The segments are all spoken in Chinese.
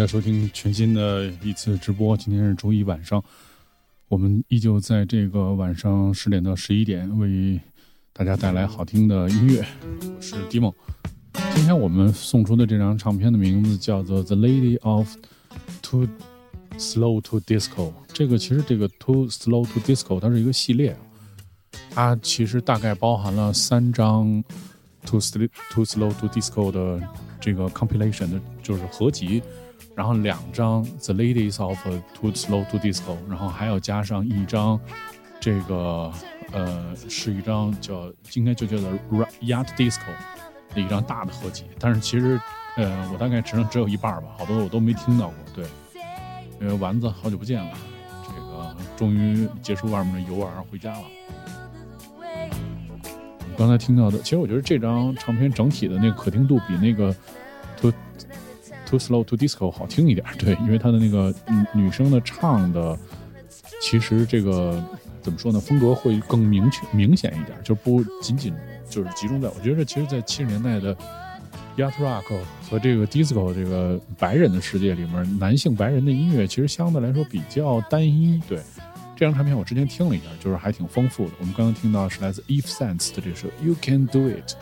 家收听全新的一次直播。今天是周一晚上，我们依旧在这个晚上十点到十一点为大家带来好听的音乐。我是 d i m o 今天我们送出的这张唱片的名字叫做《The Lady of Too Slow to Disco》。这个其实这个 Too Slow to Disco 它是一个系列，它其实大概包含了三张 Too Slow Too Slow to Disco 的这个 compilation 的，就是合集。然后两张《The Ladies of Too Slow to Disco》，然后还要加上一张，这个呃是一张叫应该就叫做《Yacht Disco》的一张大的合集。但是其实呃我大概只能只有一半吧，好多我都没听到过。对，因为丸子好久不见了，这个终于结束外面的游玩回家了。刚才听到的，其实我觉得这张唱片整体的那个可听度比那个 Too slow to disco 好听一点，对，因为他的那个女女生的唱的，其实这个怎么说呢，风格会更明确、明显一点，就不仅仅就是集中在。我觉得其实，在七十年代的 yacht rock 和这个 disco 这个白人的世界里面，男性白人的音乐其实相对来说比较单一。对，这张唱片我之前听了一下，就是还挺丰富的。我们刚刚听到是来自 Eve Sense 的这首 You Can Do It。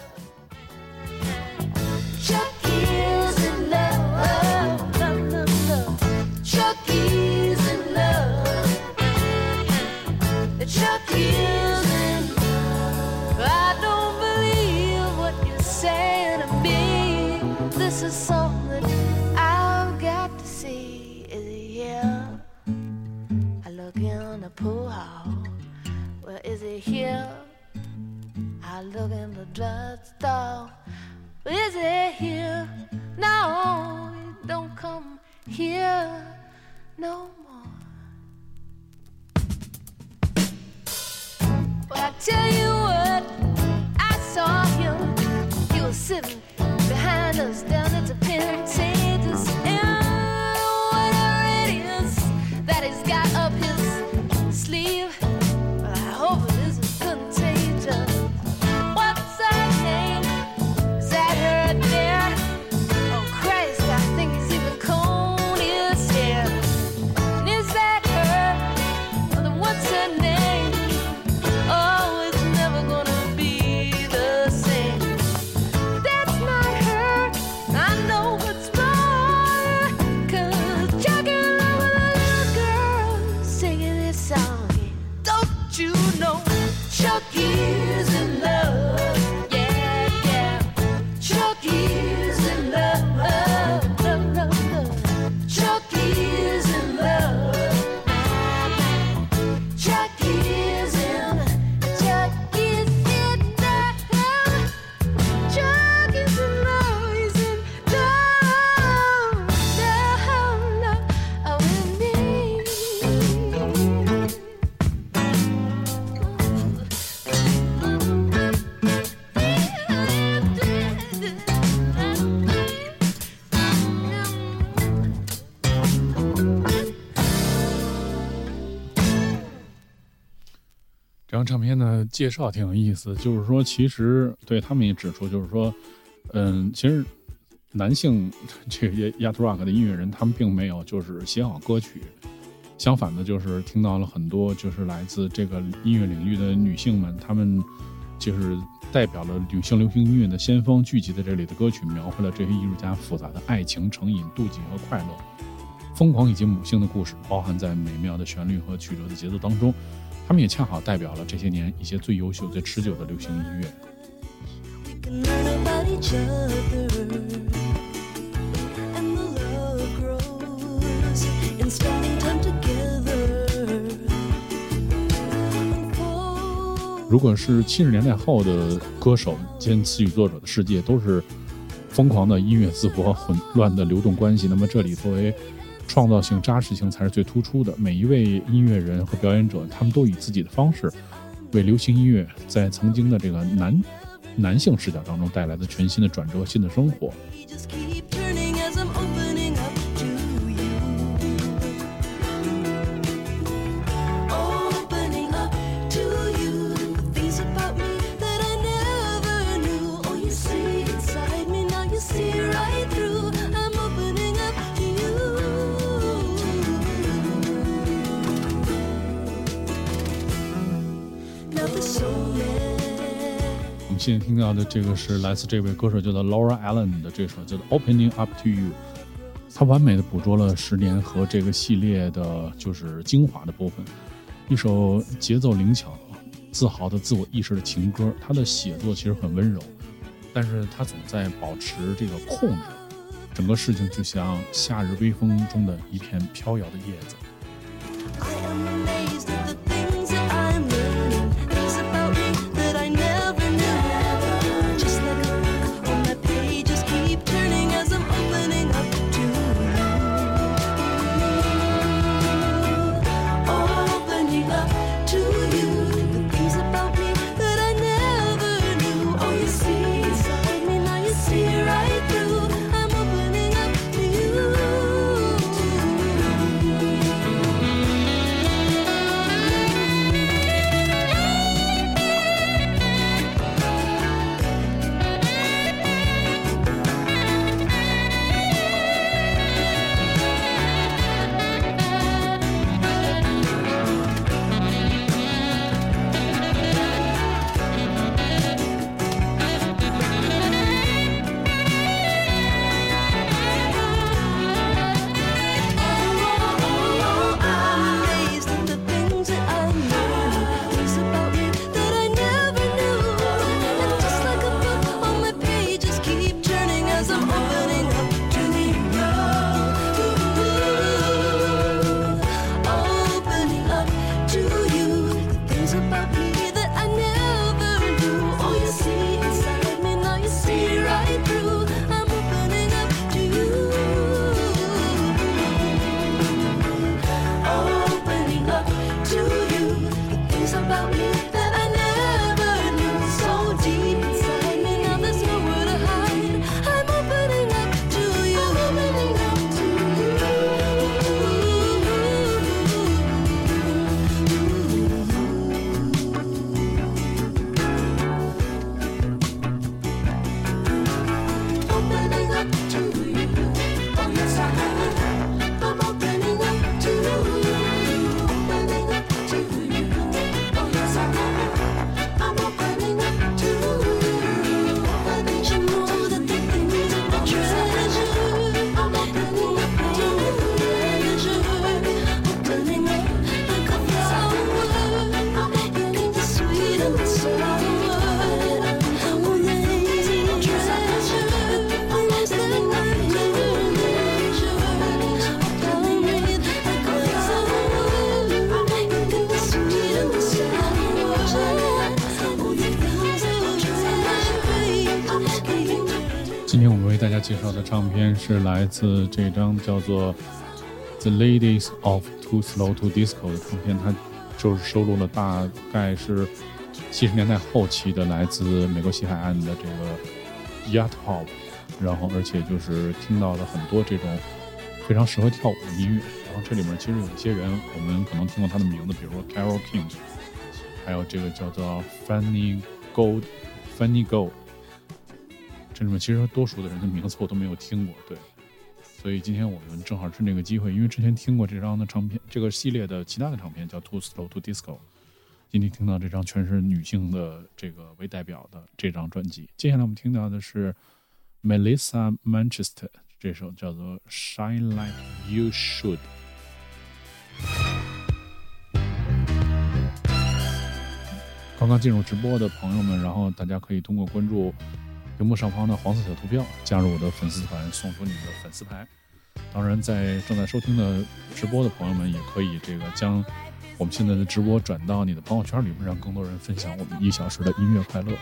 Drugstore. Is it here? No, don't come here no more. But I tell you what, I saw him. He was sitting behind us down at the Pentages. 介绍挺有意思，就是说，其实对他们也指出，就是说，嗯，其实男性这个 yacht rock 的音乐人，他们并没有就是写好歌曲，相反的，就是听到了很多就是来自这个音乐领域的女性们，她们就是代表了女性流行音乐的先锋，聚集在这里的歌曲，描绘了这些艺术家复杂的爱情、成瘾、妒忌和快乐。疯狂以及母性的故事包含在美妙的旋律和曲折的节奏当中，他们也恰好代表了这些年一些最优秀、最持久的流行音乐。如果是七十年代后的歌手兼词曲作者的世界都是疯狂的音乐自我混乱的流动关系，那么这里作为创造性、扎实性才是最突出的。每一位音乐人和表演者，他们都以自己的方式，为流行音乐在曾经的这个男男性视角当中带来的全新的转折、新的生活。现在听到的这个是来自这位歌手叫做 Laura Allen 的这首叫做《Opening Up to You》，它完美的捕捉了十年和这个系列的就是精华的部分，一首节奏灵巧、自豪的自我意识的情歌。它的写作其实很温柔，但是它总在保持这个控制，整个事情就像夏日微风中的一片飘摇的叶子。是来自这张叫做《The Ladies of Too Slow to Disco》的唱片，它就是收录了大概是七十年代后期的来自美国西海岸的这个 yacht pop，然后而且就是听到了很多这种非常适合跳舞的音乐。然后这里面其实有一些人我们可能听过他的名字，比如说 Carol King，还有这个叫做 Fanny Gold Fanny Gold。这里面其实多数的人的名字我都没有听过，对。所以今天我们正好趁这个机会，因为之前听过这张的唱片，这个系列的其他的唱片叫《Too Slow to Disco》，今天听到这张全是女性的这个为代表的这张专辑。接下来我们听到的是 Melissa Manchester 这首叫做《Shine Like You Should》。刚刚进入直播的朋友们，然后大家可以通过关注屏幕上方的黄色小图标，加入我的粉丝团，送出你的粉丝牌。当然，在正在收听的直播的朋友们，也可以这个将我们现在的直播转到你的朋友圈里面，让更多人分享我们一小时的音乐快乐。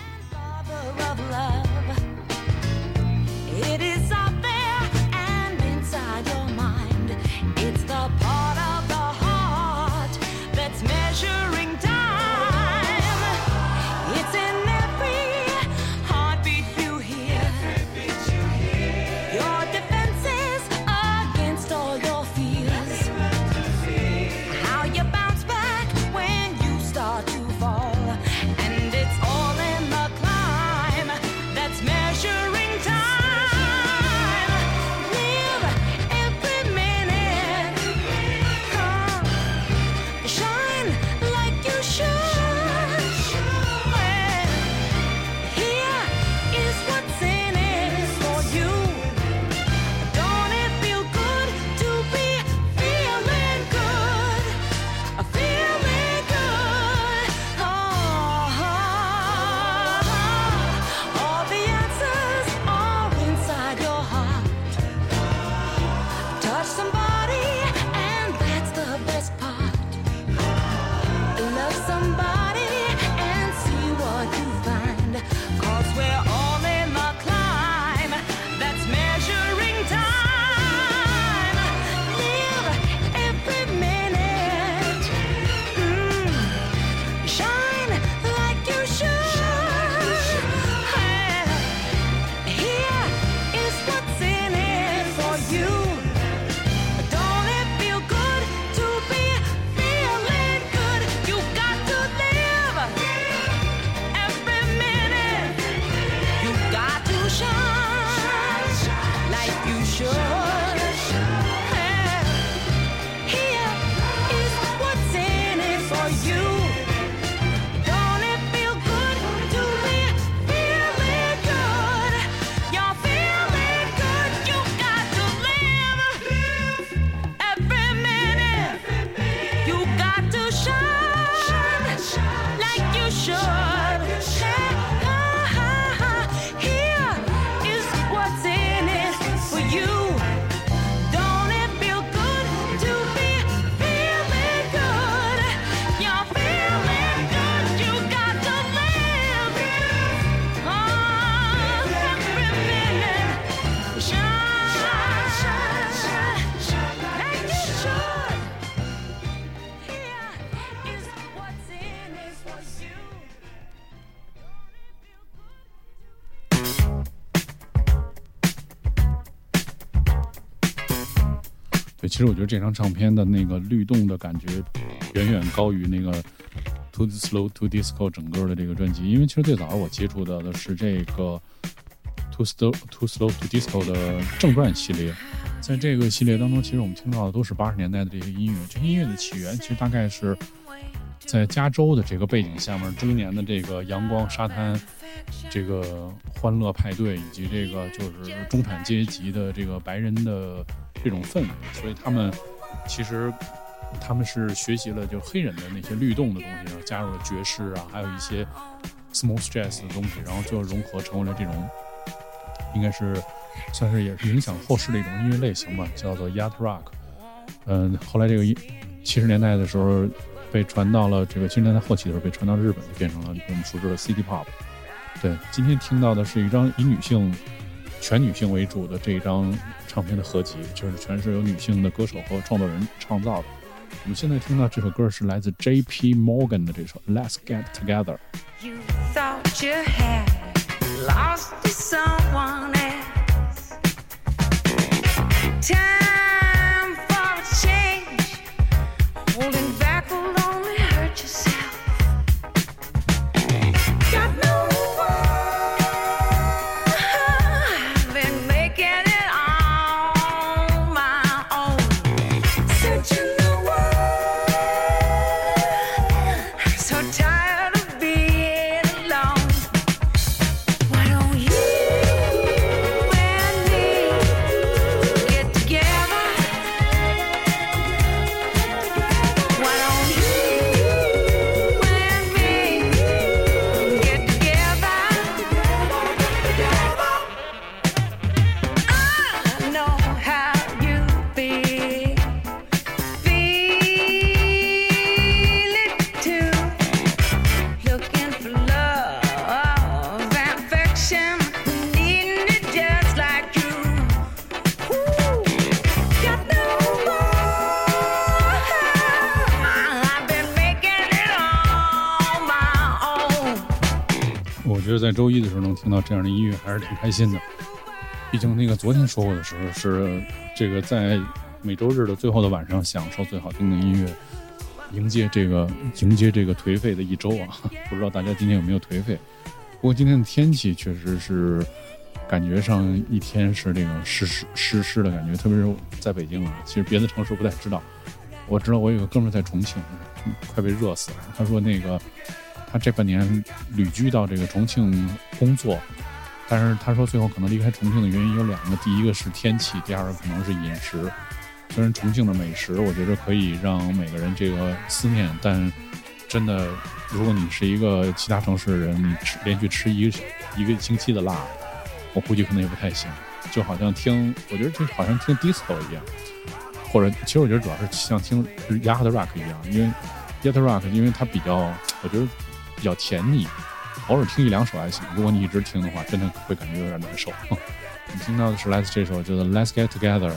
其实我觉得这张唱片的那个律动的感觉，远远高于那个《Too Slow to Disco》整个的这个专辑。因为其实最早我接触到的是这个《To Slow Too Slow to Disco》的正传系列，在这个系列当中，其实我们听到的都是八十年代的这些音乐。这些音乐的起源其实大概是在加州的这个背景下面，中年的这个阳光沙滩，这个欢乐派对，以及这个就是中产阶级的这个白人的这种氛围，所以他们其实他们是学习了就黑人的那些律动的东西，然后加入了爵士啊，还有一些 smooth jazz 的东西，然后最后融合成为了这种应该是算是也是影响后世的一种音乐类型吧，叫做 yacht rock。嗯，后来这个七十年代的时候被传到了这个七十年代后期的时候被传到日本，就变成了我们熟知的 City Pop。对，今天听到的是一张以女性全女性为主的这一张唱片的合集，就是全是由女性的歌手和创作人创造的。我们现在听到这首歌是来自 J.P. Morgan 的这首《Let's Get Together》。Time 在周一的时候能听到这样的音乐，还是挺开心的。毕竟那个昨天说过的时候是这个在每周日的最后的晚上享受最好听的音乐，迎接这个迎接这个颓废的一周啊！不知道大家今天有没有颓废？不过今天的天气确实是感觉上一天是这个湿湿湿湿的感觉，特别是在北京啊。其实别的城市不太知道，我知道我有个哥们在重庆，快被热死了。他说那个他这半年旅居到这个重庆工作，但是他说最后可能离开重庆的原因有两个，第一个是天气，第二个可能是饮食。虽然重庆的美食，我觉得可以让每个人这个思念，但真的，如果你是一个其他城市的人，你吃连续吃一个一个星期的辣，我估计可能也不太行。就好像听，我觉得就好像听 disco 一样，或者其实我觉得主要是像听 yacht rock 一样，因为 yacht rock 因为它比较，我觉得比较甜腻，偶尔听一两首还行。如果你一直听的话，真的会感觉有点难受。我们听到的是来自这首叫做《Let's Get Together》。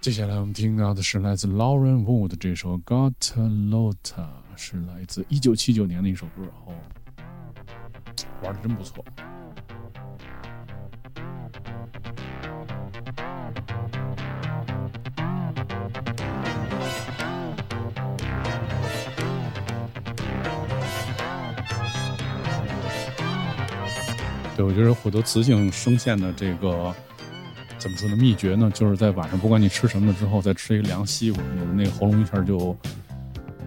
接下来我们听到的是来自 Lauren Wood 的这首《Got a Lot》，是来自一九七九年的一首歌哦，玩的真不错。我觉得获得雌性声线的这个怎么说呢？秘诀呢，就是在晚上，不管你吃什么之后，再吃一个凉西瓜，你的那个喉咙一下就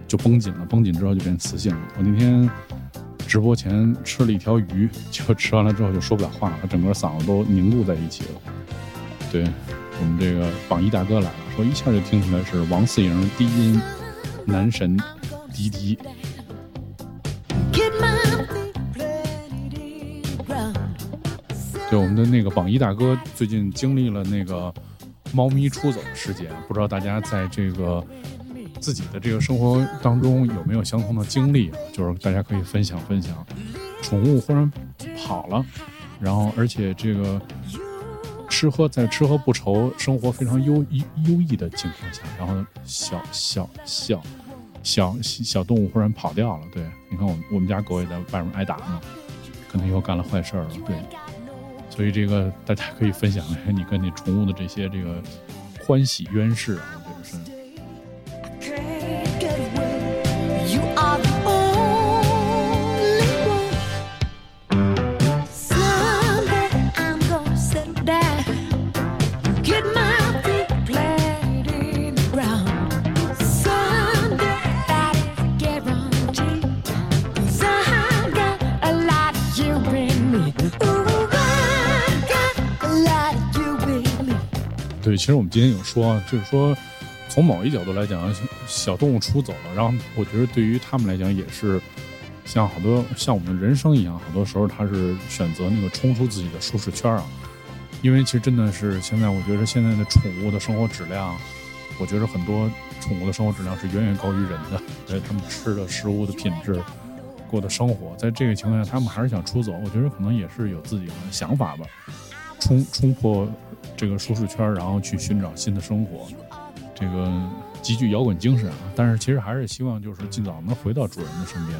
就绷紧了，绷紧之后就变雌性了。我那天直播前吃了一条鱼，结果吃完了之后就说不了话了，整个嗓子都凝固在一起了。对我们这个榜一大哥来了，说一下就听出来是王四莹低音男神迪迪。对，我们的那个榜一大哥最近经历了那个猫咪出走的事件，不知道大家在这个自己的这个生活当中有没有相同的经历啊？就是大家可以分享分享，宠物忽然跑了，然后而且这个吃喝在吃喝不愁、生活非常优优异的情况下，然后小小小小小动物忽然跑掉了。对，你看我们我们家狗也在外面挨打呢，可能又干了坏事了。对。所以这个大家可以分享一下你跟你宠物的这些这个欢喜冤事啊，我觉得是。其实我们今天有说，就是说从某一角度来讲，小动物出走了，然后我觉得对于他们来讲也是像好多像我们人生一样，好多时候他是选择那个冲出自己的舒适圈啊。因为其实真的是现在，我觉得现在的宠物的生活质量，我觉得很多宠物的生活质量是远远高于人的，在他们吃的食物的品质。过的生活，在这个情况下，他们还是想出走。我觉得可能也是有自己的想法吧，冲冲破这个舒适圈，然后去寻找新的生活，这个极具摇滚精神啊！但是其实还是希望就是尽早能回到主人的身边。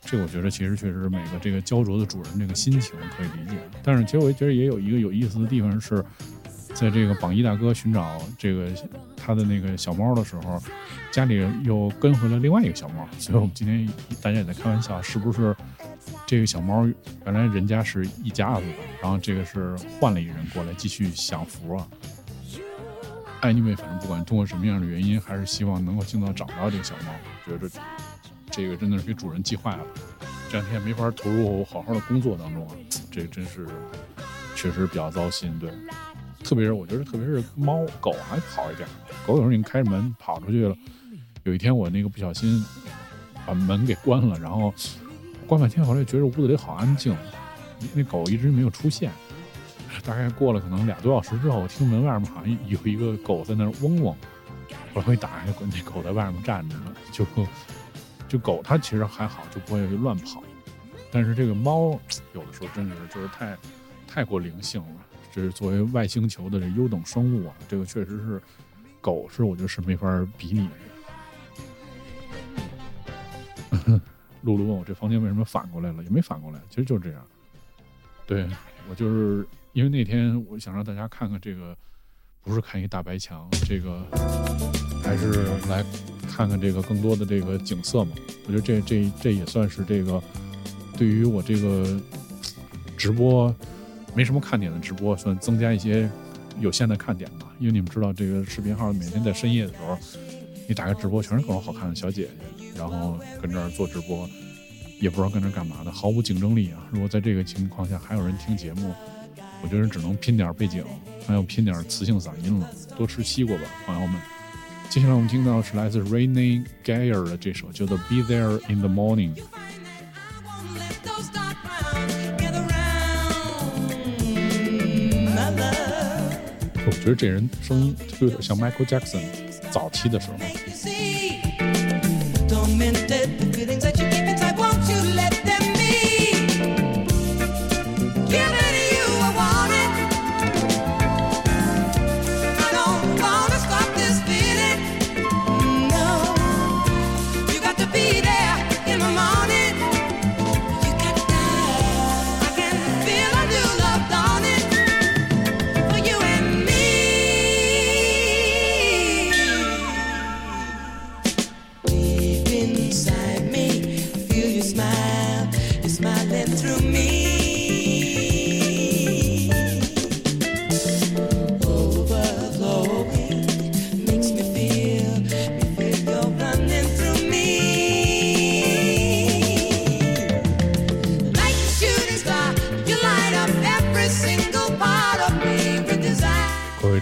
这我觉得其实确实每个这个焦灼的主人这个心情可以理解。但是其实我觉得也有一个有意思的地方是，在这个榜一大哥寻找这个他的那个小猫的时候，家里又跟回了另外一个小猫，所以我们今天大家也在开玩笑，是不是这个小猫原来人家是一家子的，然后这个是换了一人过来继续享福啊？anyway，反正不管通过什么样的原因，还是希望能够尽早找到这个小猫。觉得这个真的是给主人气坏了，这两天没法投入好好的工作当中啊，这真是确实比较糟心。对，特别是我觉得，特别是猫狗还好一点，狗有时候你开着门跑出去了。有一天我那个不小心把门给关了，然后关半天，后来觉得屋子里好安静，那狗一直没有出现。大概过了可能俩多小时之后，我听门外面好像有一个狗在那儿嗡嗡。后来我一打开，那狗在外面站着呢，就就狗它其实还好，就不会乱跑。但是这个猫有的时候真是就是太太过灵性了，这是作为外星球的这优等生物啊，这个确实是狗是我觉得是没法比拟的。露露问我这房间为什么反过来了，也没反过来，其实就是这样。对我就是因为那天我想让大家看看这个，不是看一大白墙，这个还是来看看这个更多的这个景色嘛。我觉得这这这也算是这个对于我这个直播没什么看点的直播，算增加一些有限的看点吧。因为你们知道，这个视频号每天在深夜的时候，你打开直播全是各种好看的小姐姐，然后跟这儿做直播，也不知道跟这儿干嘛的，毫无竞争力啊。如果在这个情况下还有人听节目，我觉得只能拼点背景，还有拼点磁性嗓音了。多吃西瓜吧，朋友们。接下来我们听到是来自 Rainy Gayer 的这首叫做《Be There in the Morning》。我觉得这人声音就有点像 Michael Jackson 早期的时候。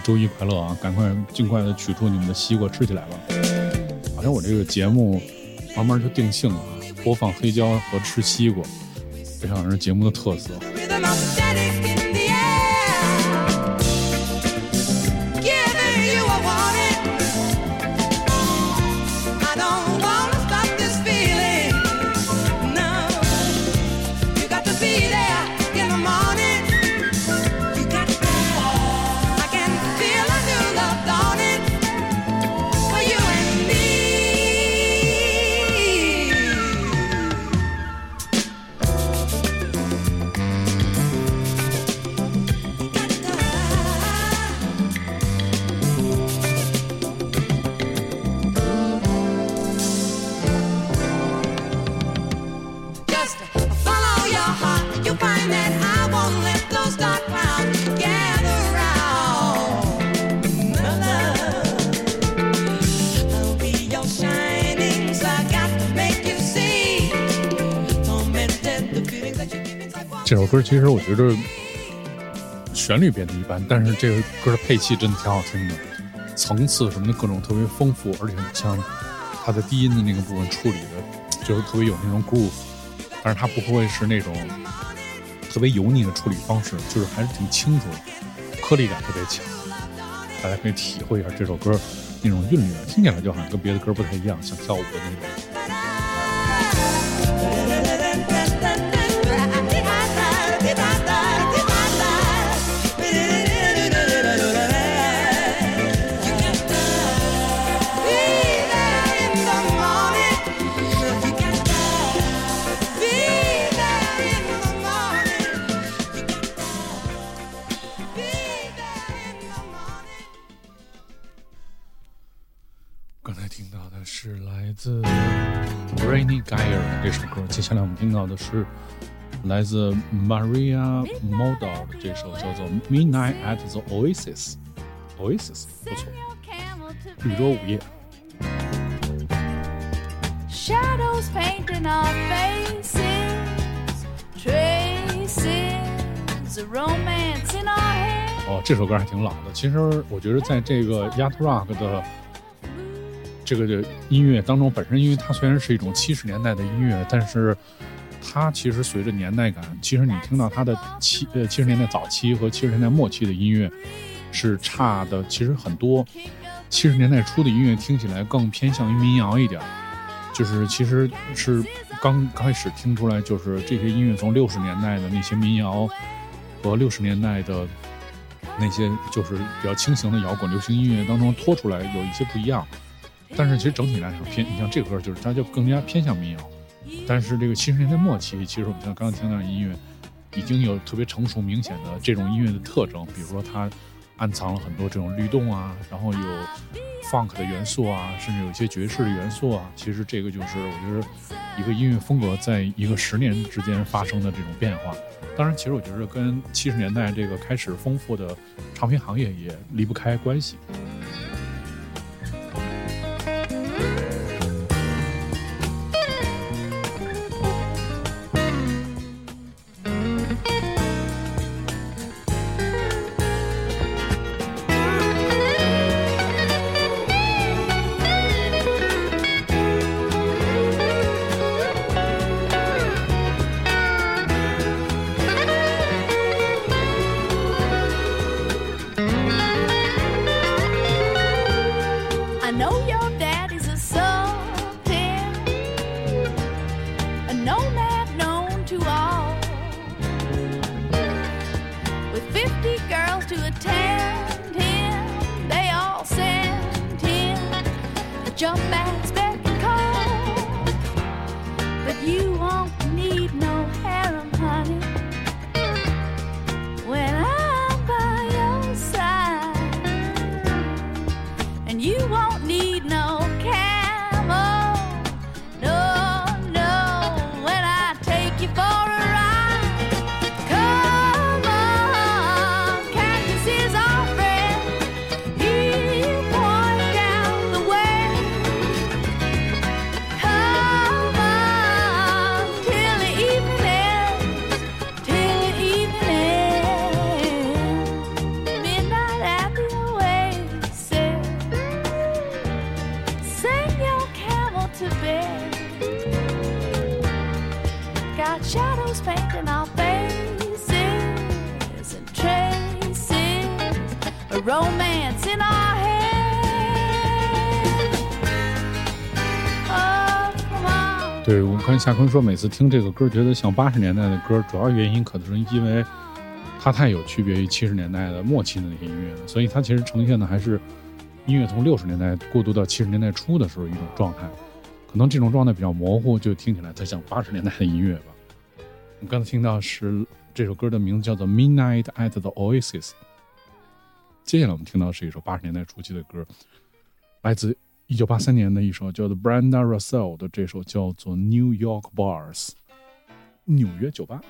周一快乐啊！赶快尽快的取出你们的西瓜吃起来吧。好像我这个节目慢慢就定性了，播放黑胶和吃西瓜，这好像是节目的特色。歌其实我觉得旋律变得一般，但是这个歌的配器真的挺好听的，层次什么的各种特别丰富，而且像它的低音的那个部分处理的，就是特别有那种 groove，但是它不会是那种特别油腻的处理方式，就是还是挺清楚的，颗粒感特别强。大家可以体会一下这首歌那种韵律，听起来就好像跟别的歌不太一样，像跳舞的那种。到的是来自 Maria Model 的这首叫做《Midnight at the Oasis》，Oasis 不错，绿洲午夜。Shadows painting our faces, traces of romance in our head. 哦，这首歌还挺老的。其实我觉得在这个 Yacht Rock 的这个音乐当中，本身因为它虽然是一种七十年代的音乐，但是它其实随着年代感，其实你听到它的七呃七十年代早期和七十年代末期的音乐是差的，其实很多。七十年代初的音乐听起来更偏向于民谣一点，就是其实是刚开始听出来，就是这些音乐从六十年代的那些民谣和六十年代的那些就是比较轻型的摇滚、流行音乐当中拖出来有一些不一样。但是其实整体来说偏，你像这歌就是它就更加偏向民谣。但是这个七十年代末期，其实我们像刚刚听到的音乐，已经有特别成熟明显的这种音乐的特征，比如说它暗藏了很多这种律动啊，然后有 funk 的元素啊，甚至有一些爵士的元素啊。其实这个就是我觉得一个音乐风格在一个十年之间发生的这种变化。当然，其实我觉得跟七十年代这个开始丰富的唱片行业也离不开关系。对我看夏坤说，每次听这个歌觉得像八十年代的歌，主要原因可能是因为它太有区别于七十年代的末期的那些音乐了，所以它其实呈现的还是音乐从六十年代过渡到七十年代初的时候一种状态。可能这种状态比较模糊，就听起来它像八十年代的音乐吧。我们刚才听到是这首歌的名字叫做《Midnight at the Oasis》。接下来我们听到是一首八十年代初期的歌，来自一九八三年的一首叫做 Brenda Russell 的这首叫做《New York Bars》，纽约酒吧。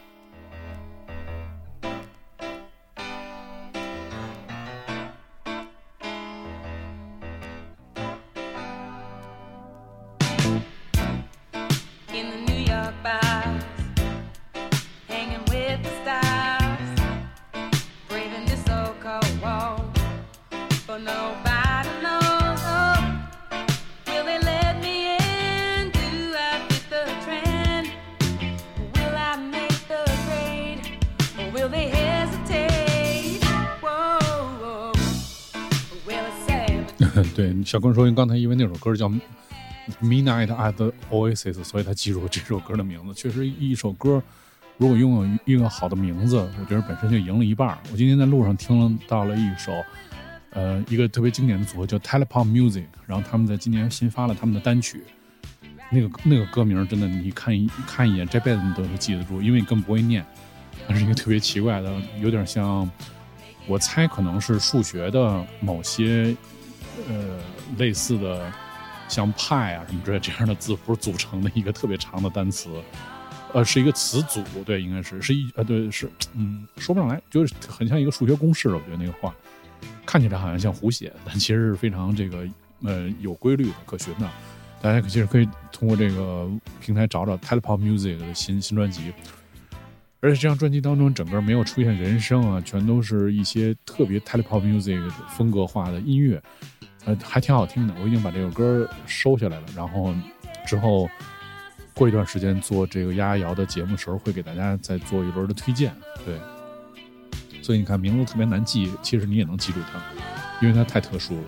小坤说刚才因为那首歌叫《Midnight at the Oasis》，所以他记住这首歌的名字。确实，一首歌如果拥有一个好的名字，我觉得本身就赢了一半。我今天在路上听到了一首，呃，一个特别经典的组合叫 Telepop Music，然后他们在今年新发了他们的单曲。那个那个歌名真的，你看一看一眼，这辈子你都会记得住，因为你根本不会念。它是一个特别奇怪的，有点像，我猜可能是数学的某些呃类似的像派啊什么之类这样的字符组成的一个特别长的单词，呃，是一个词组，对，应该是是一呃对是嗯说不上来，就是很像一个数学公式，我觉得那个话看起来好像像胡写，但其实是非常这个呃有规律的可循的。大家其实可以通过这个平台找找 Telepop Music 的新新专辑，而且这张专辑当中整个没有出现人声啊，全都是一些特别 Telepop Music 风格化的音乐，呃，还挺好听的。我已经把这首歌收下来了，然后之后过一段时间做这个丫丫瑶的节目时候，会给大家再做一轮的推荐。对，所以你看名字特别难记，其实你也能记住它，因为它太特殊了。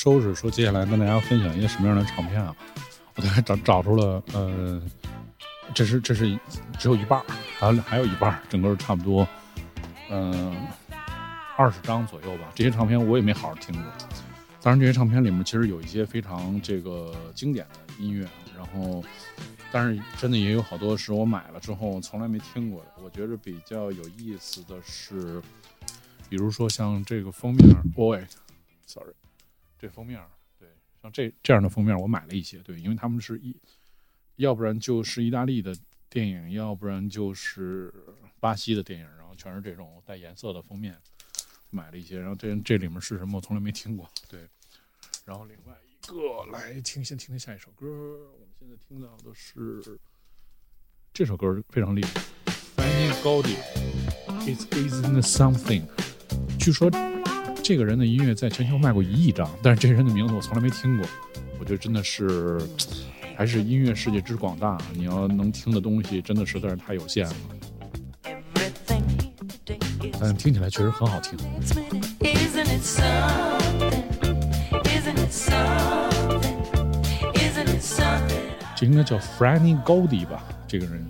收拾，说接下来跟大家分享一些什么样的唱片啊？我大概找找出了，呃，这是这是只有一半儿，还有还有一半儿，整个差不多，嗯、二十张左右吧。这些唱片我也没好好听过。当然，这些唱片里面其实有一些非常这个经典的音乐，然后，但是真的也有好多是我买了之后从来没听过的。我觉得比较有意思的是，比如说像这个封面，boy，sorry。这封面对，像这这样的封面我买了一些，对，因为他们是一，要不然就是意大利的电影，要不然就是巴西的电影，然后全是这种带颜色的封面，买了一些，然后这这里面是什么我从来没听过，对，然后另外一个来听，先听听下一首歌，我们现在听到的是这首歌非常厉害，Fanny Goldie，It Isn't Something，据说。这个人的音乐在全球卖过一亿张，但是这人的名字我从来没听过。我觉得真的是，还是音乐世界之广大，你要能听的东西真的实在是太有限了。但听起来确实很好听。这应该叫 Franny Goldie 吧？这个人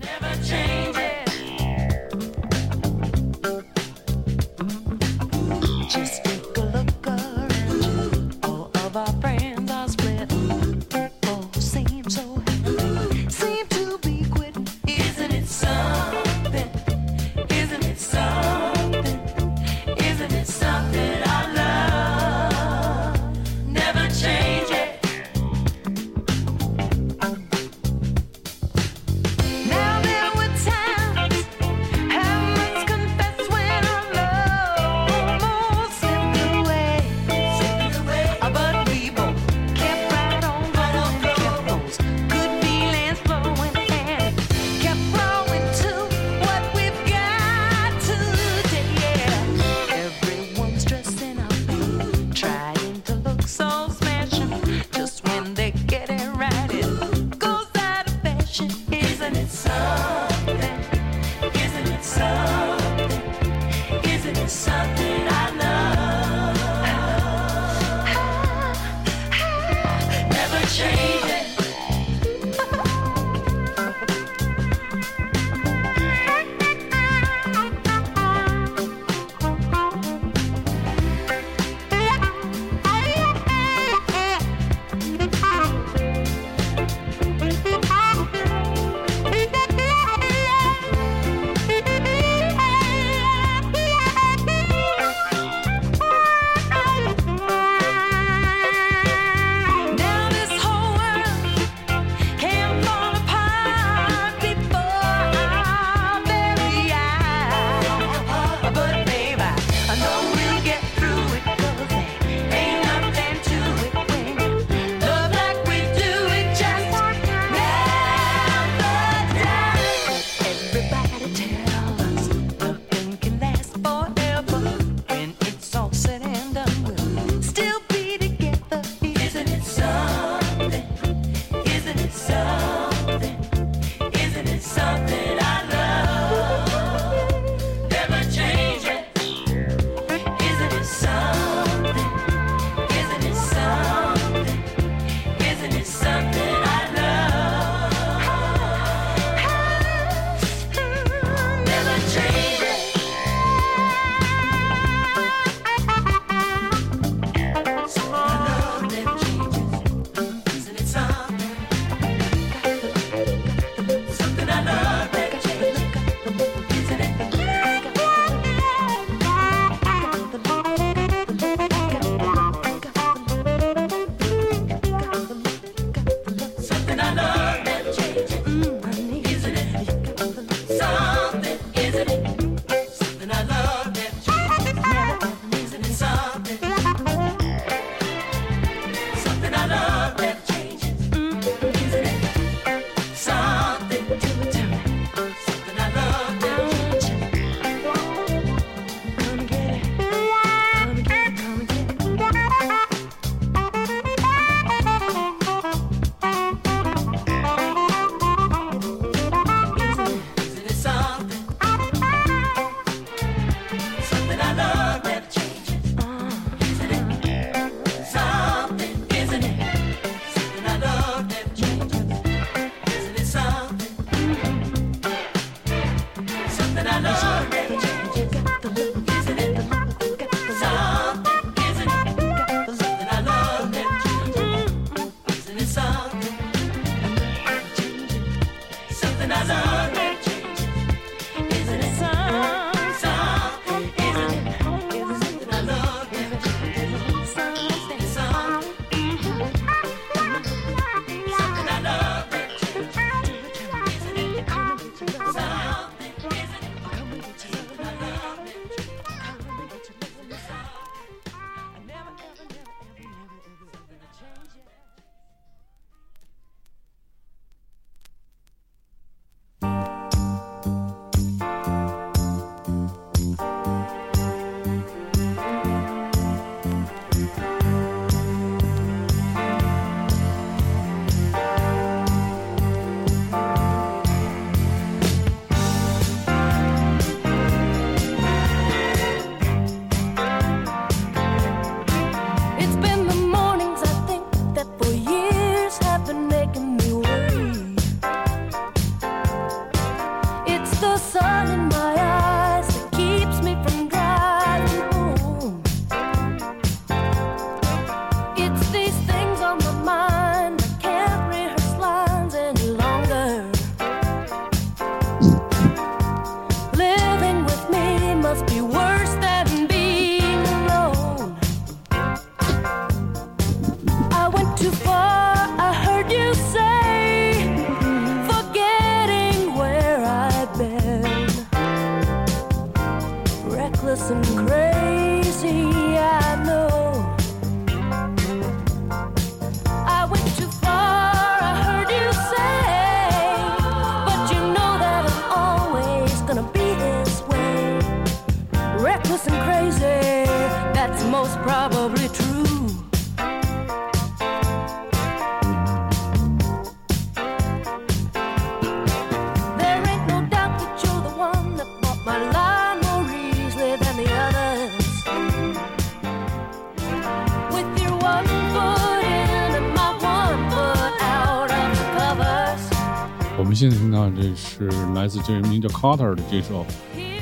来自这个名叫 Carter 的这首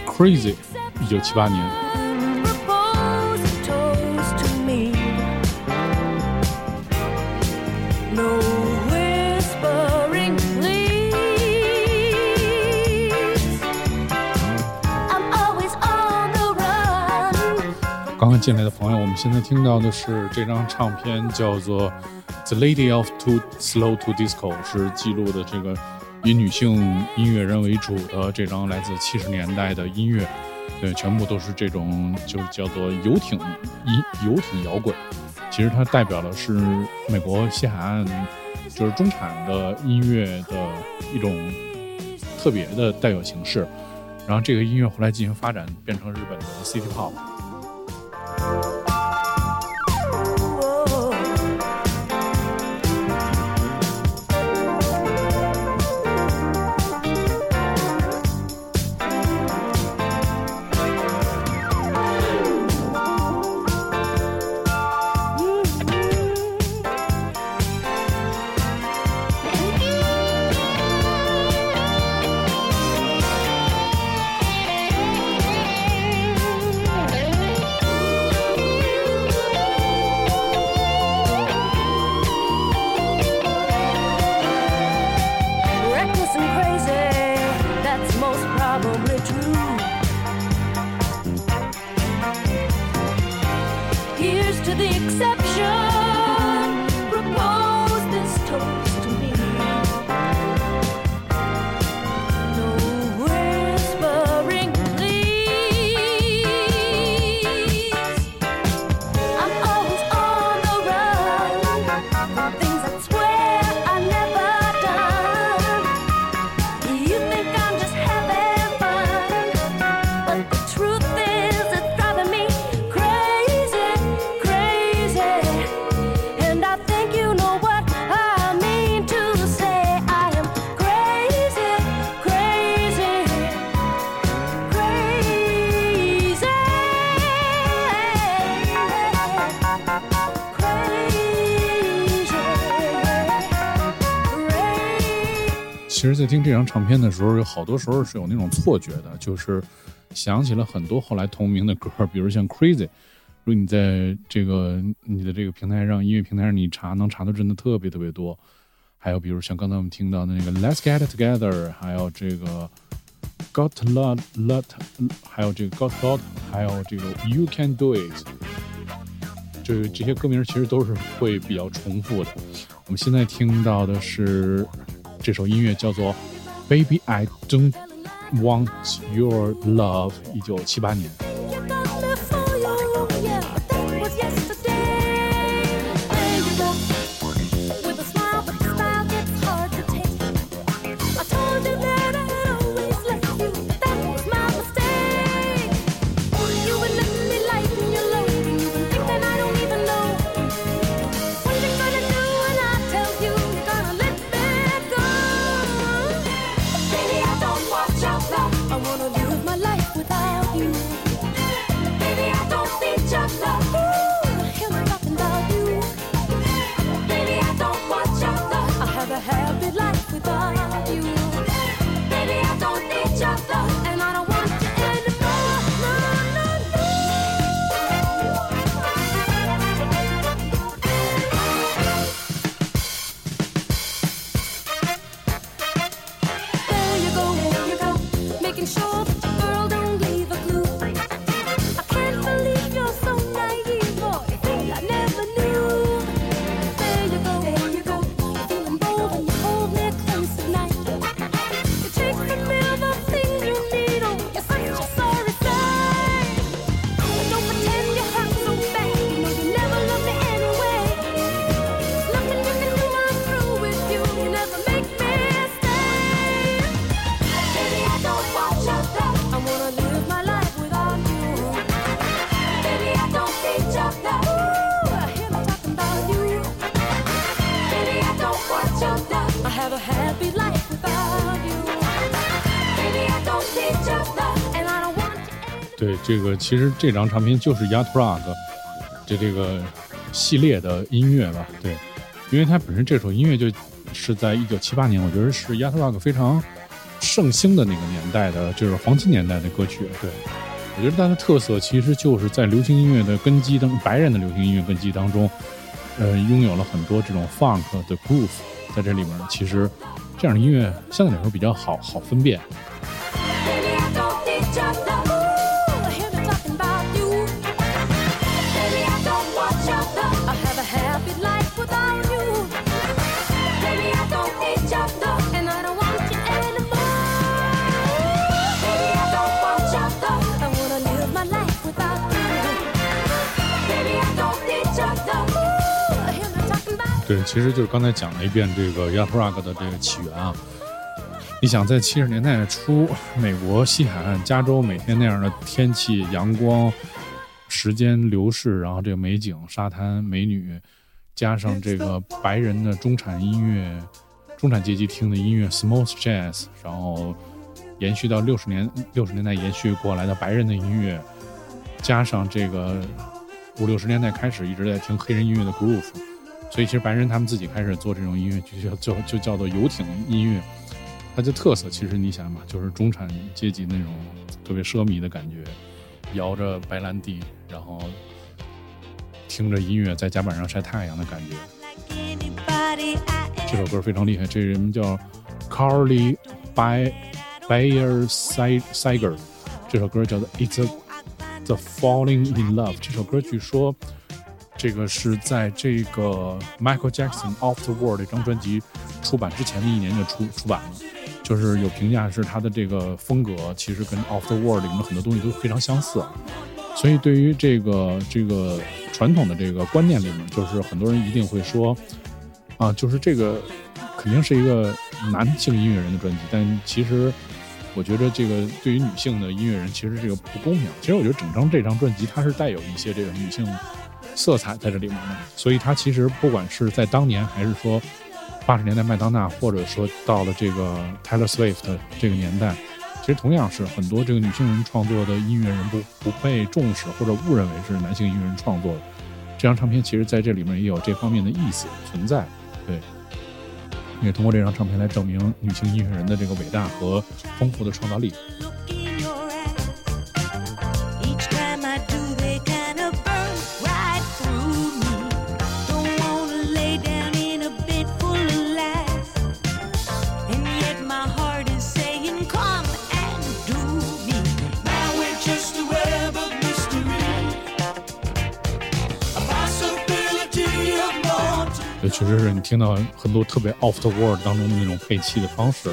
Crazy，一九七八年。 propose a toast to me. No whispering, please. I'm always on the run. 刚刚进来的朋友，我们现在听到的是这张唱片，叫做《The Lady of Too Slow to Disco》，是记录的这个 以女性音乐人为主的这张来自七十年代的音乐。对，全部都是这种就是叫做游艇音游艇摇滚。其实它代表的是美国西海岸就是中产的音乐的一种特别的代表形式。然后这个音乐后来进行发展，变成日本的 City Pop。张唱片的时候，有好多时候是有那种错觉的，就是想起了很多后来同名的歌，比如像《Crazy》。如果你在这个你的这个平台上，音乐平台上你查，能查到真的特别特别多。还有比如像刚才我们听到的那个《Let's Get Together》，还有这个《Got Lot Lot》，还有这个《Got Lot》，还有这个《You Can Do It》。这这些歌名其实都是会比较重复的。我们现在听到的是这首音乐叫做《Baby I Don't Want Your Love》，一九七八年。 这个其实这张唱片就是 Yacht Rock 这这个系列的音乐吧。对，因为它本身这首音乐就是在一九七八年，我觉得是 Yacht Rock 非常盛行的那个年代的，就是黄金年代的歌曲。对，我觉得它的特色其实就是在流行音乐的根基当，白人的流行音乐根基当中，呃，拥有了很多这种 funk 的 groove 在这里面。其实这样的音乐相对来说比较好好分辨。对，其实就是刚才讲了一遍这个 y a h Rock 的这个起源啊。你想在七十年代初，美国西海岸加州每天那样的天气、阳光、时间流逝，然后这个美景、沙滩、美女，加上这个白人的中产音乐、中产阶级听的音乐 smooth jazz，然后延续到六十年六十年代延续过来的白人的音乐，加上这个五六十年代开始一直在听黑人音乐的 groove，所以其实白人他们自己开始做这种音乐，就叫就就叫做游艇音乐。它的特色其实你想嘛，就是中产阶级那种特别奢靡的感觉，摇着白兰地，然后听着音乐在甲板上晒太阳的感觉。这首歌非常厉害，这人叫 Carly By Bayer Siger，这首歌叫做《It's The Falling in Love》。这首歌据说这个是在这个 Michael Jackson of the World 这张专辑出版之前的一年就出出版了。就是有评价是他的这个风格其实跟 Off the World 里面的很多东西都非常相似，所以对于这个这个传统的这个观念里面，就是很多人一定会说，啊，就是这个肯定是一个男性音乐人的专辑，但其实我觉得这个对于女性的音乐人其实这个不公平。其实我觉得整张这张专辑它是带有一些这个女性色彩在这里面呢，所以它其实不管是在当年还是说八十年代麦当娜，或者说到了这个 Taylor Swift 这个年代，其实同样是很多这个女性人创作的音乐人不不被重视或者误认为是男性音乐人创作的。这张唱片其实在这里面也有这方面的意思存在，对，也通过这张唱片来证明女性音乐人的这个伟大和丰富的创造力。确实是你听到很多特别 off the world 当中的那种配器的方式。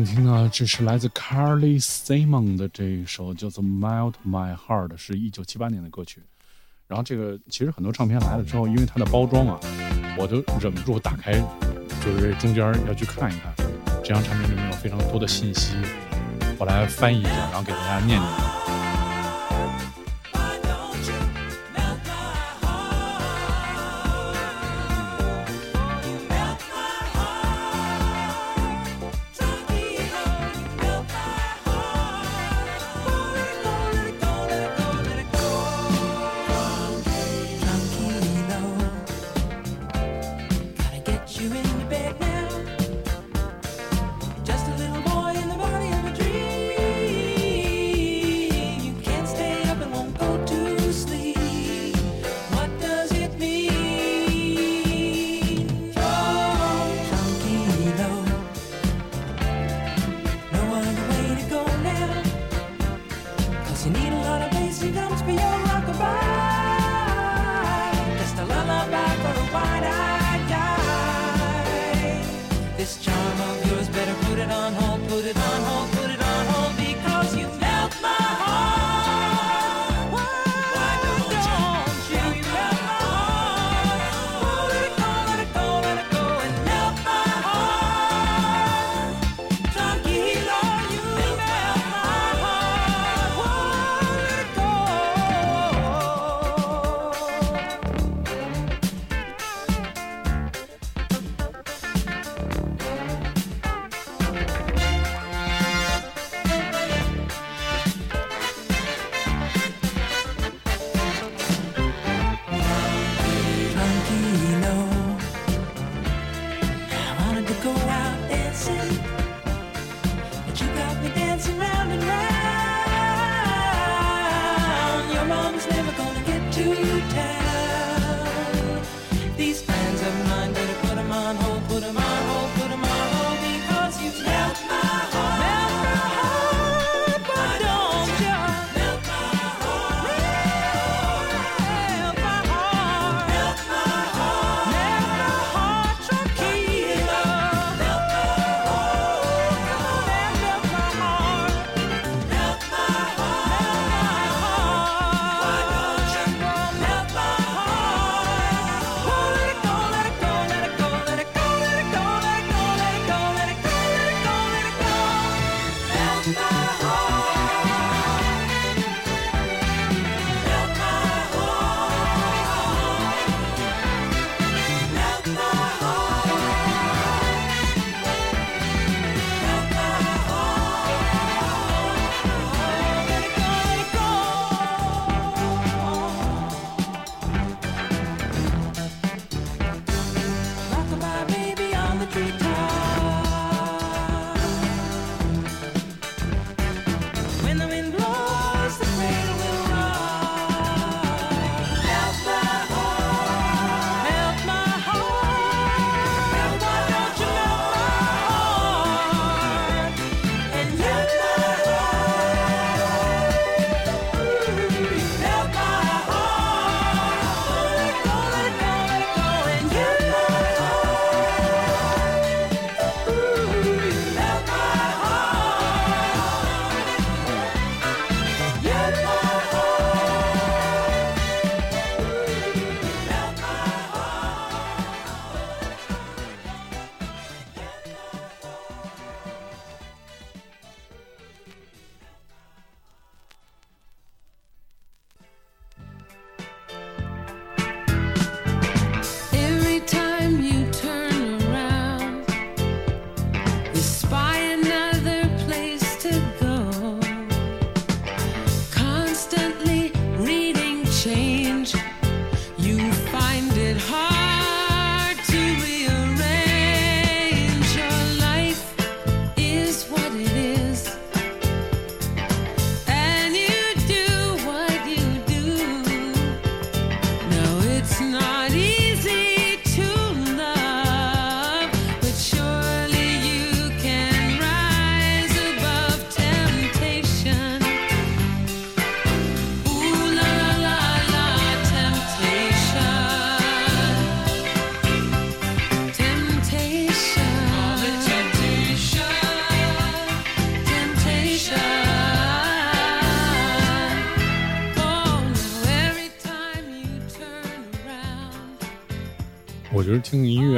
们听到这是来自 Carly Simon 的这一首叫做《Melt My Heart》，是一九七八年的歌曲。然后这个其实很多唱片来了之后，因为它的包装啊，我都忍不住打开，就是中间要去看一看。这张唱片里面有非常多的信息，我来翻译一下，然后给大家念念。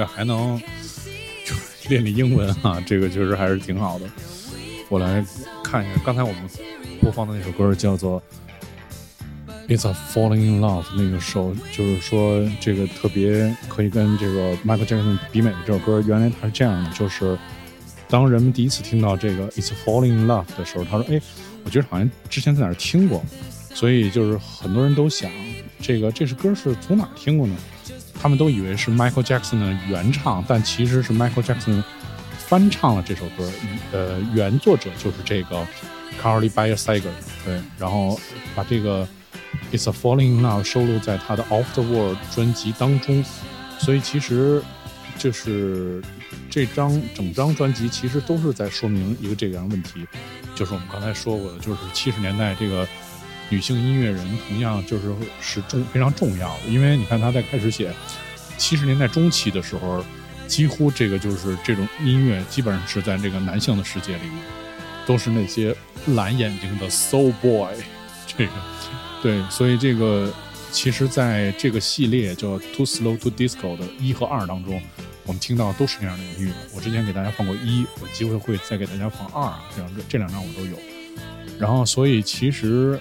听音乐还能练练英文啊，这个确实还是挺好的。我来看一下，刚才我们播放的那首歌叫做《It's a Falling in Love》，那个首就是说这个特别可以跟这个 Michael Jackson 比美的这首歌，原来它是这样的，就是当人们第一次听到这个《It's Falling in Love》的时候，他说：“哎，我觉得好像之前在哪儿听过。”所以就是很多人都想，这个这首歌是从哪儿听过呢？他们都以为是 Michael Jackson 的原唱，但其实是 Michael Jackson 翻唱了这首歌。呃，原作者就是这个 Carly b y a s a g e r 对，然后把这个 It's a Falling in Love 收录在他的 Off the World 专辑当中。所以其实就是这张整张专辑其实都是在说明一个这样问题，就是我们刚才说过的，就是七十年代这个。女性音乐人同样就是是重非常重要的，因为你看她在开始写七十年代中期的时候，几乎这个就是这种音乐基本上是在这个男性的世界里面，都是那些蓝眼睛的 soul boy，这个对，所以这个其实在这个系列叫 Too Slow to Disco 的一和二当中，我们听到都是那样的音乐。我之前给大家放过一，有机会会再给大家放二，这两这两张我都有。然后，所以其实。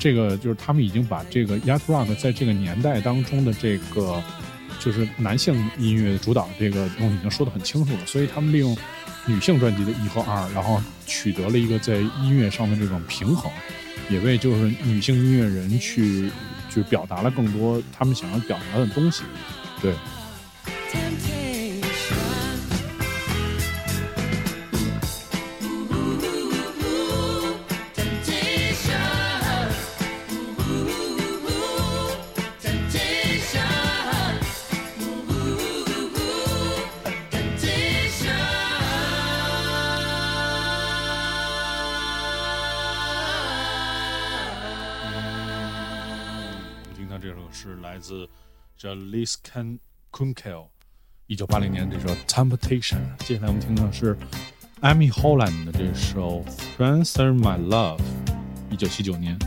这个就是他们已经把这个 Yacht Rock 在这个年代当中的这个就是男性音乐主导这个东西已经说得很清楚了，所以他们利用女性专辑的一和二，然后取得了一个在音乐上的这种平衡，也为就是女性音乐人去就表达了更多他们想要表达的东西，对。是来自 Jalis Kan Kunkel，一九八零年这首《Temptation》。接下来我们听到是 Amy Holland 的这首《Transfer My Love》，一九七九年。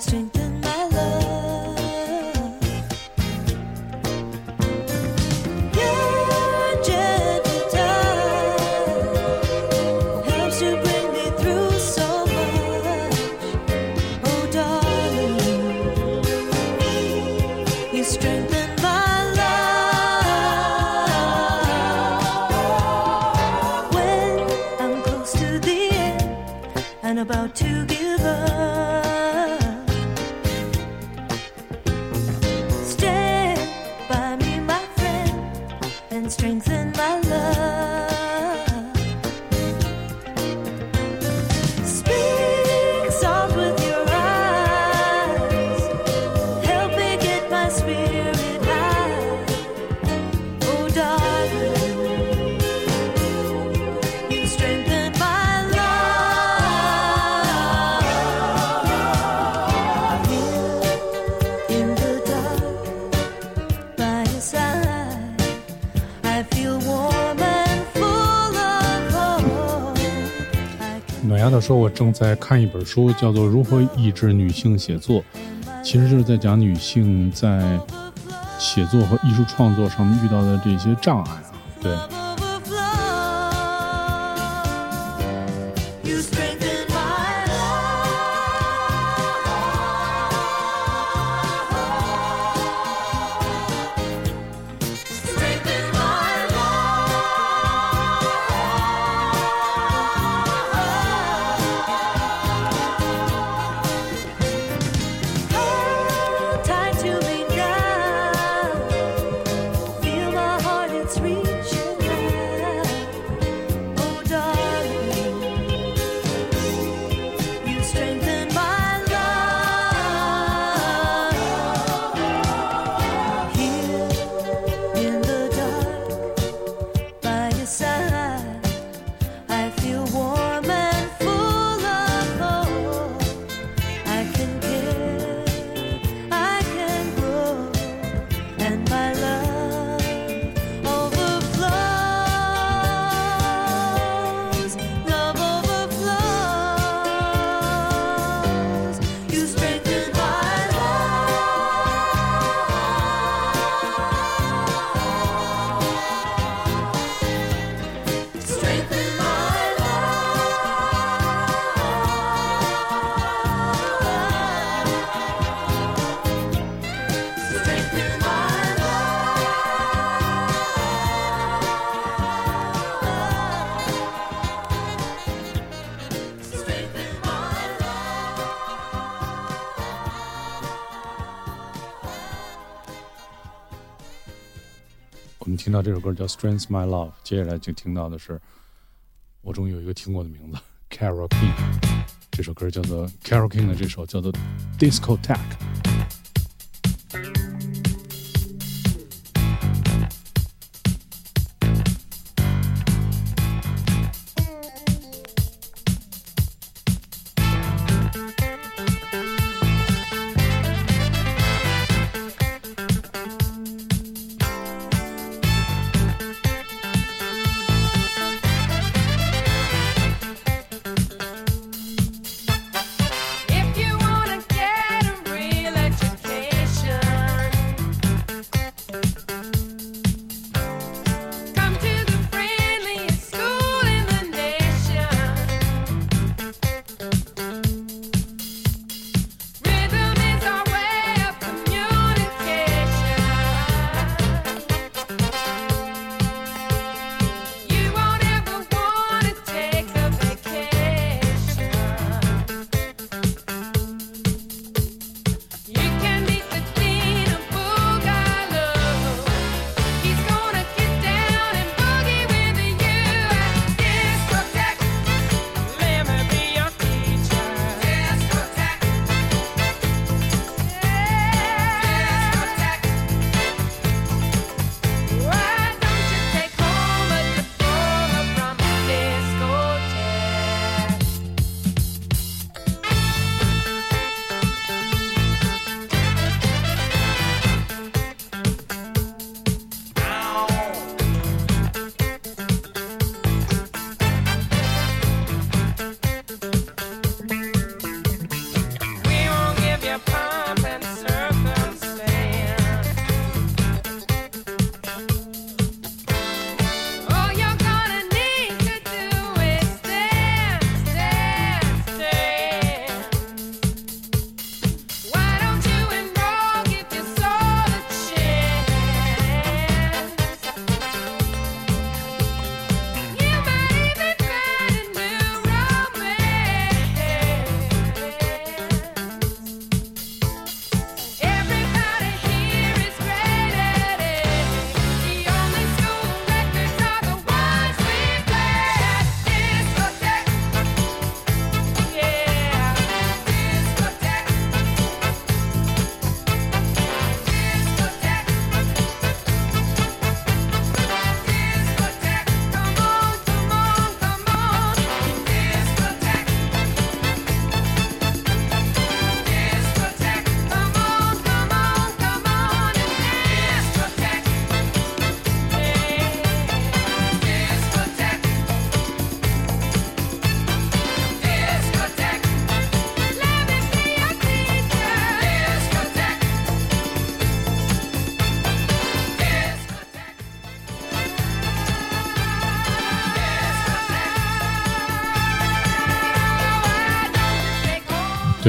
strength 说：“我正在看一本书，叫做《如何抑制女性写作》，其实就是在讲女性在写作和艺术创作上面遇到的这些障碍啊。对，听到这首歌叫《Strength My Love》，接下来就听到的是我终于有一个听过的名字 ——Caro King。这首歌叫做 Caro King 的这首叫做《Disco Tech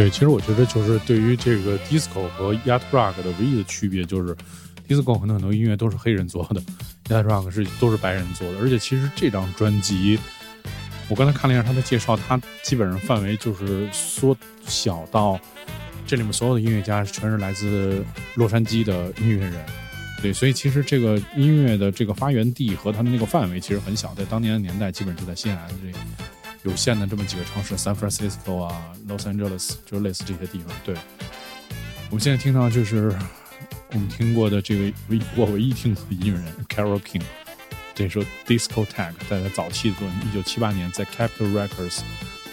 对，其实我觉得就是对于这个 disco 和 yacht rock 的唯一的区别就是，disco 可能很多音乐都是黑人做的，yacht rock 是都是白人做的。而且其实这张专辑，我刚才看了一下他的介绍，它基本上范围就是缩小到这里面所有的音乐家全是来自洛杉矶的音乐人。对，所以其实这个音乐的这个发源地和它的那个范围其实很小，在当年的年代，基本就在西海岸这有限的这么几个城市，San Francisco 啊、Los Angeles，就是类似这些地方。对，我们现在听到就是我们听过的这个唯我唯一听过的音乐人 Carol King，这首 Disco Tag，在他早期的作品，一九七八年在 Capitol Records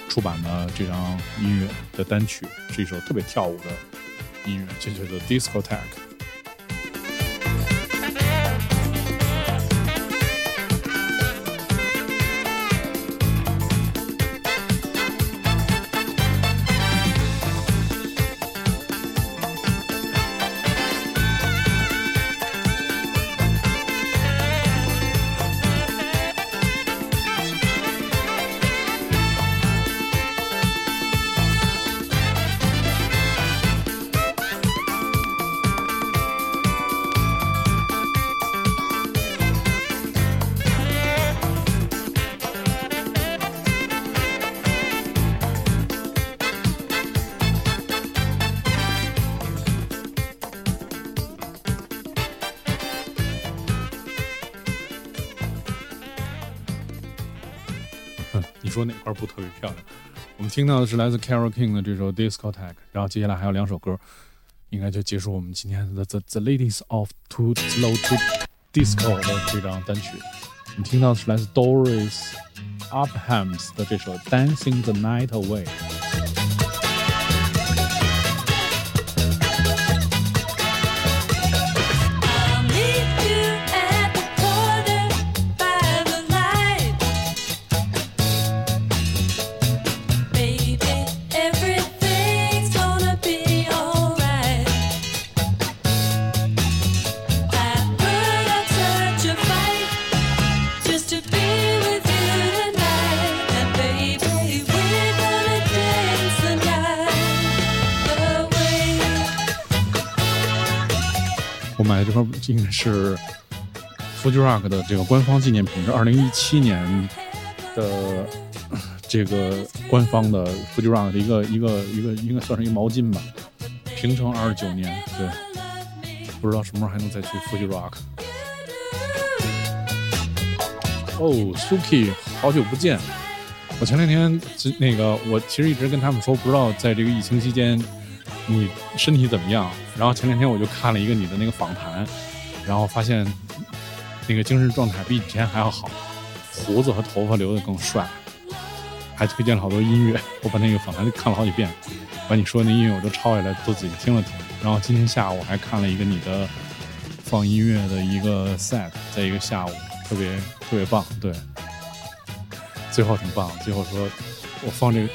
出版的这张音乐的单曲，是一首特别跳舞的音乐，这就是 Disco Tag。说哪块儿不特别漂亮。我们听到的是来自 Caro King 的这首 Disco Tag，然后接下来还有两首歌，应该就结束我们今天的 The The Ladies of Too Slow to Disco 的这张单曲。我们听到的是来自 Doris Uphams 的这首 Dancing the Night Away。应该是 Fuji Rock 的这个官方纪念品，是二零一七年的这个官方的 Fuji Rock 的一个一个一个应该算是一个毛巾吧，平成二十九年，对，不知道什么时候还能再去 Fuji Rock。哦，Suki，好久不见！我前两天那个，我其实一直跟他们说，不知道在这个疫情期间你身体怎么样。然后前两天我就看了一个你的那个访谈，然后发现那个精神状态比以前还要好，胡子和头发留得更帅，还推荐了好多音乐。我把那个访谈看了好几遍，把你说的那音乐我都抄下来，都仔细听了听。然后今天下午还看了一个你的放音乐的一个 set，在一个下午，特别特别棒，对。最后挺棒，最后说我放这个，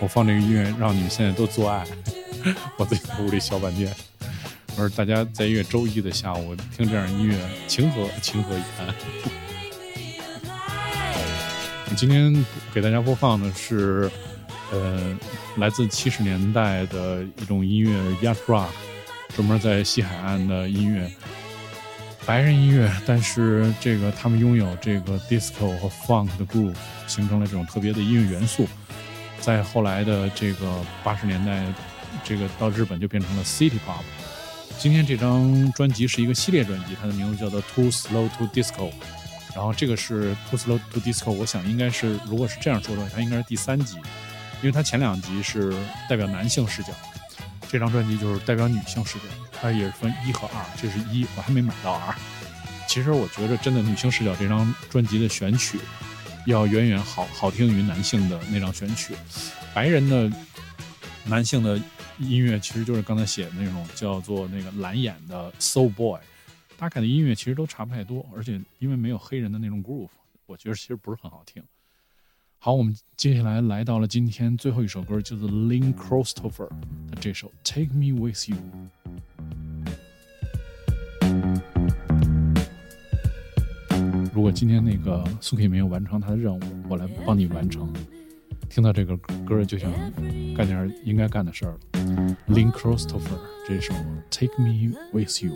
我放这个音乐，让你们现在都做爱。我自己屋里小半天。我说大家在一个周一的下午听这样音乐，情何 情何以堪？今天给大家播放的是，呃，来自七十年代的一种音乐 y a c h Rock，专门在西海岸的音乐，白人音乐，但是这个他们拥有这个 disco 和 funk 的 groove，形成了这种特别的音乐元素。在后来的这个八十年代，这个到日本就变成了 City Pop。今天这张专辑是一个系列专辑，它的名字叫做 Too Slow to Disco。然后这个是 Too Slow to Disco，我想应该是，如果是这样说的话，它应该是第三集，因为它前两集是代表男性视角，这张专辑就是代表女性视角，它也是分一和二，这是一，我还没买到二。其实我觉得真的女性视角这张专辑的选曲要远远好好听于男性的那张选曲，白人的男性的音乐其实就是刚才写的那种叫做那个蓝眼的 Soul Boy，大概的音乐其实都差不太多，而且因为没有黑人的那种 groove，我觉得其实不是很好听。好，我们接下来来到了今天最后一首歌，就是 Lin Christopher 的这首《Take Me With You》。如果今天那个苏 K 没有完成他的任务，我来帮你完成。听到这个歌就想干点应该干的事儿了。Lynn Christopher 这首《Take Me With You》。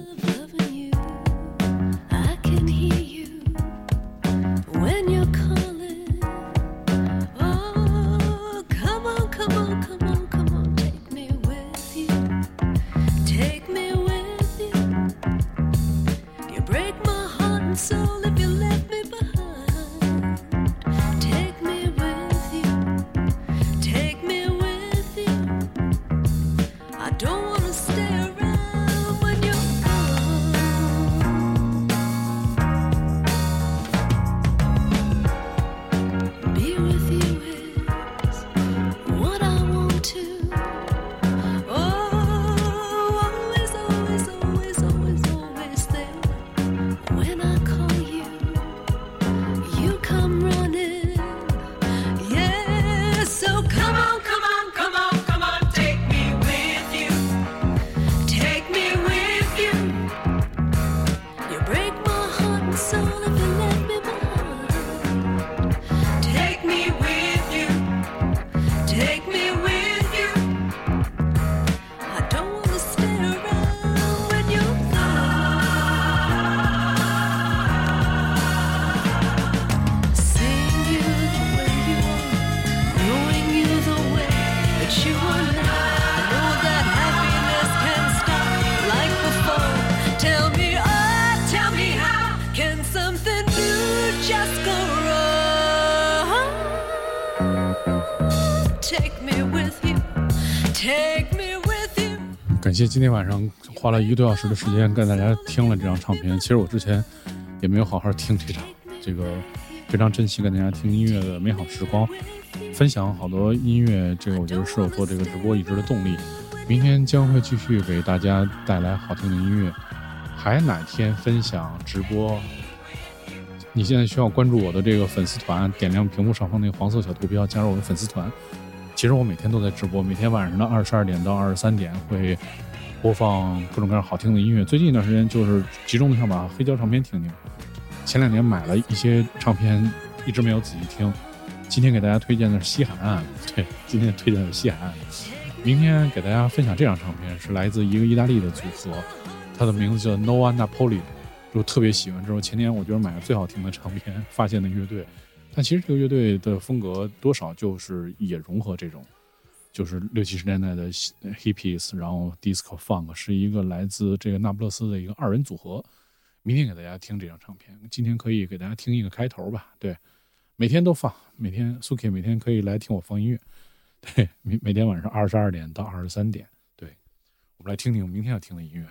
今天晚上花了一个多小时的时间跟大家听了这张唱片。其实我之前也没有好好听这张，这个非常珍惜跟大家听音乐的美好时光，分享好多音乐，这个我觉得是我做这个直播一直的动力。明天将会继续给大家带来好听的音乐，还哪天分享直播？你现在需要关注我的这个粉丝团，点亮屏幕上方那个黄色小图标，加入我的粉丝团。其实我每天都在直播，每天晚上的二十二点到二十三点会播放各种各样好听的音乐。最近一段时间就是集中的想把黑胶唱片听听。前两年买了一些唱片，一直没有仔细听。今天给大家推荐的是西海岸，对，今天推荐的是西海岸。明天给大家分享这张唱片是来自一个意大利的组合，它的名字叫 Noa Napoli，就特别喜欢。这是我前年我觉得买的最好听的唱片，发现的乐队。但其实这个乐队的风格多少就是也融合这种，就是六七十年代的 hippies，然后 disco funk，是一个来自这个那不勒斯的一个二人组合。明天给大家听这张唱片，今天可以给大家听一个开头吧。对，每天都放，每天 Suki 每天可以来听我放音乐。对，每每天晚上二十二点到二十三点，对，我们来听听明天要听的音乐。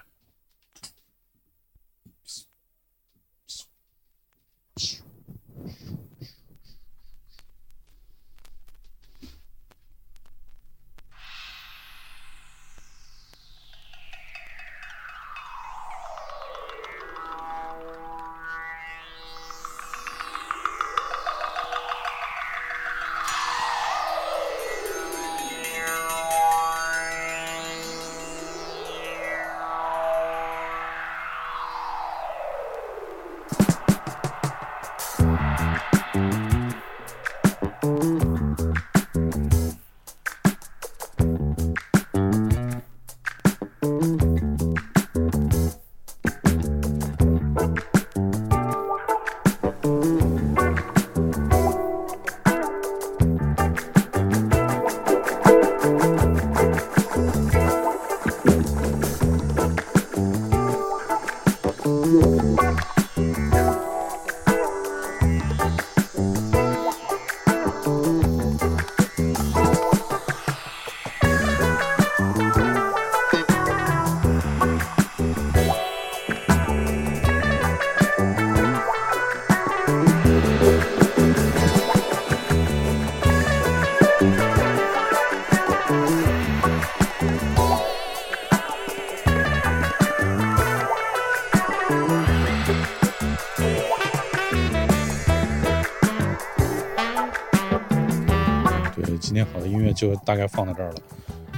就大概放到这儿了。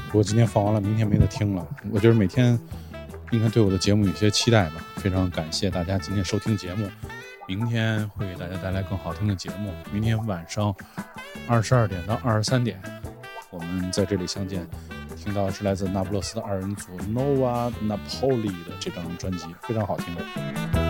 如果今天放完了，明天没得听了。我觉得每天应该对我的节目有些期待吧。非常感谢大家今天收听节目，明天会给大家带来更好听的节目。明天晚上二十二点到二十三点，我们在这里相见。听到是来自那不勒斯的二人组 Nova Napoli 的这张专辑，非常好听。